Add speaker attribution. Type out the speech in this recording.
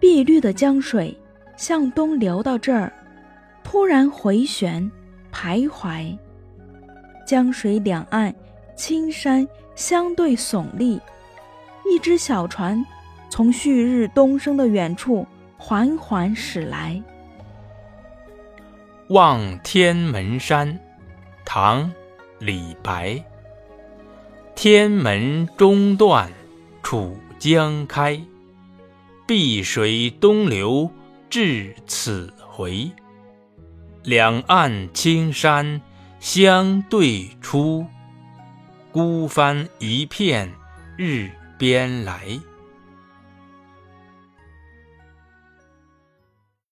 Speaker 1: 碧绿的江水向东流到这儿，突然回旋。徘徊，江水两岸，青山相对耸立，一只小船从旭日东升的远处缓缓驶来。
Speaker 2: 望天门山，唐·李白。天门中断楚江开，碧水东流至此回。两岸青山相对出，孤帆一片日边来。